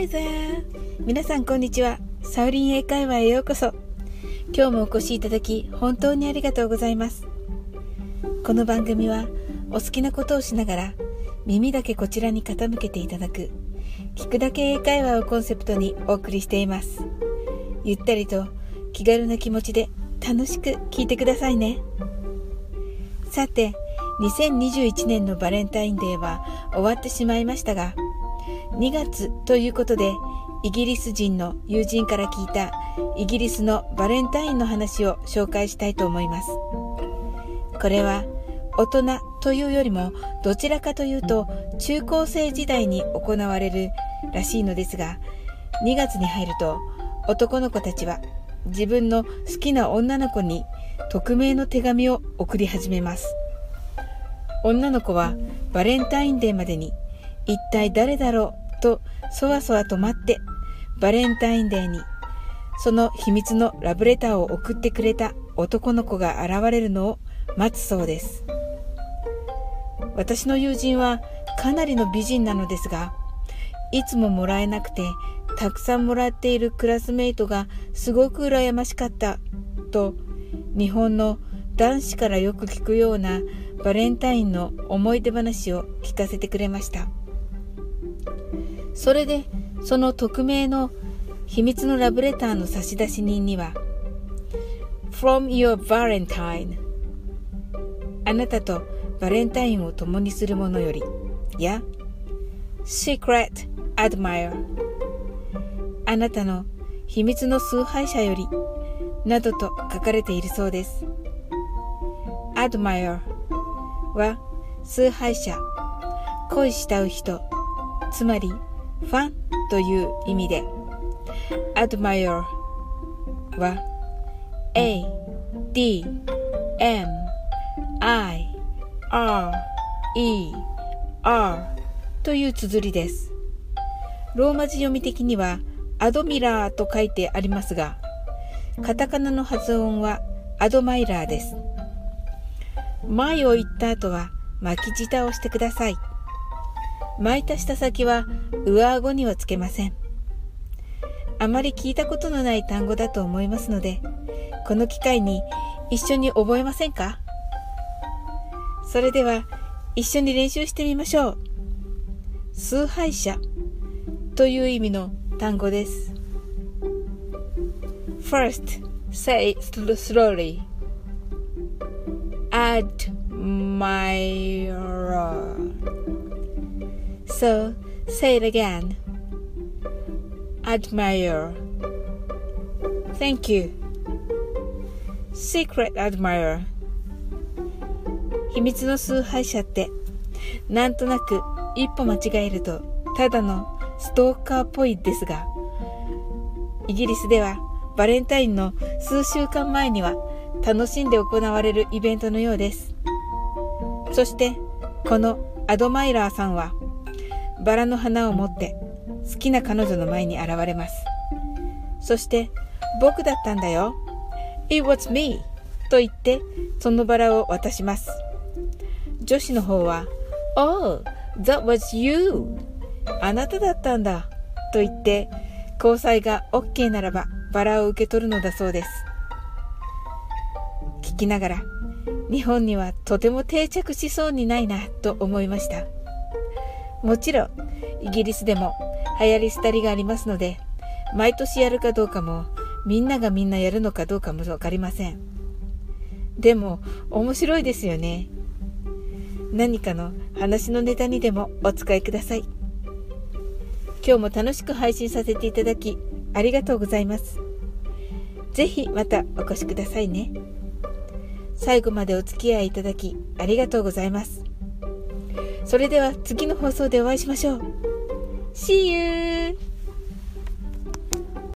Hi there! 皆さんこんにちは。サウリン英会話へようこそ。今日もお越しいただき本当にありがとうございます。この番組はお好きなことをしながら耳だけこちらに傾けていただく聞くだけ英会話をコンセプトにお送りしています。ゆったりと気軽な気持ちで楽しく聞いてくださいね。さて、2021年のバレンタインデーは終わってしまいましたが、2月ということでイギリス人の友人から聞いたイギリスのバレンタインの話を紹介したいと思います。これは大人というよりもどちらかというと中高生時代に行われるらしいのですが2月に入ると男の子たちは自分の好きな女の子に匿名の手紙を送り始めます女の子はバレンタインデーまでに一体誰だろうとそわそわと待ってバレンタインデーにその秘密のラブレターを送ってくれた男の子が現れるのを待つそうです。私の友人はかなりの美人なのですがいつももらえなくてたくさんもらっているクラスメイトがすごく羨ましかったと日本の男子からよく聞くようなバレンタインの思い出話を聞かせてくれました。それでその匿名の秘密のラブレターの差出人には From your Valentine あなたとバレンタインを共にする者よりや Secret Admire あなたの秘密の崇拝者よりなどと書かれているそうです。Admire は崇拝者恋したう人つまりファンという意味で Admire は A D M I R E R という綴りですローマ字読み的にはアドミラーと書いてありますがカタカナの発音はアドマイラーです前を言った後は巻き舌をしてください。巻いた舌先は上顎にはつけません。あまり聞いたことのない単語だと思いますので、この機会に一緒に覚えませんか？それでは一緒に練習してみましょう。崇拝者という意味の単語です。First, say slowly. admirer. So say it again. Admire. Thank you. Secret admire. 秘密の崇拝者ってなんとなく一歩間違えるとただのストーカーっぽいですがイギリスではバレンタインの数週間前には楽しんで行われるイベントのようです。そしてこのアドマイラーさんはバラの花を持って好きな彼女の前に現れます。そして僕だったんだよ。It was me! と言ってそのバラを渡します。女子の方は Oh, that was you! あなただったんだと言って交際が OK ならばバラを受け取るのだそうです。聞きながら日本にはとても定着しそうにないなと思いましたもちろんイギリスでも流行り廃りがありますので毎年やるかどうかもみんながみんなやるのかどうかも分かりませんでも面白いですよね何かの話のネタにでもお使いください今日も楽しく配信させていただきありがとうございますぜひまたお越しくださいね。最後までお付き合いいただきありがとうございます。それでは次の放送でお会いしましょう。See you!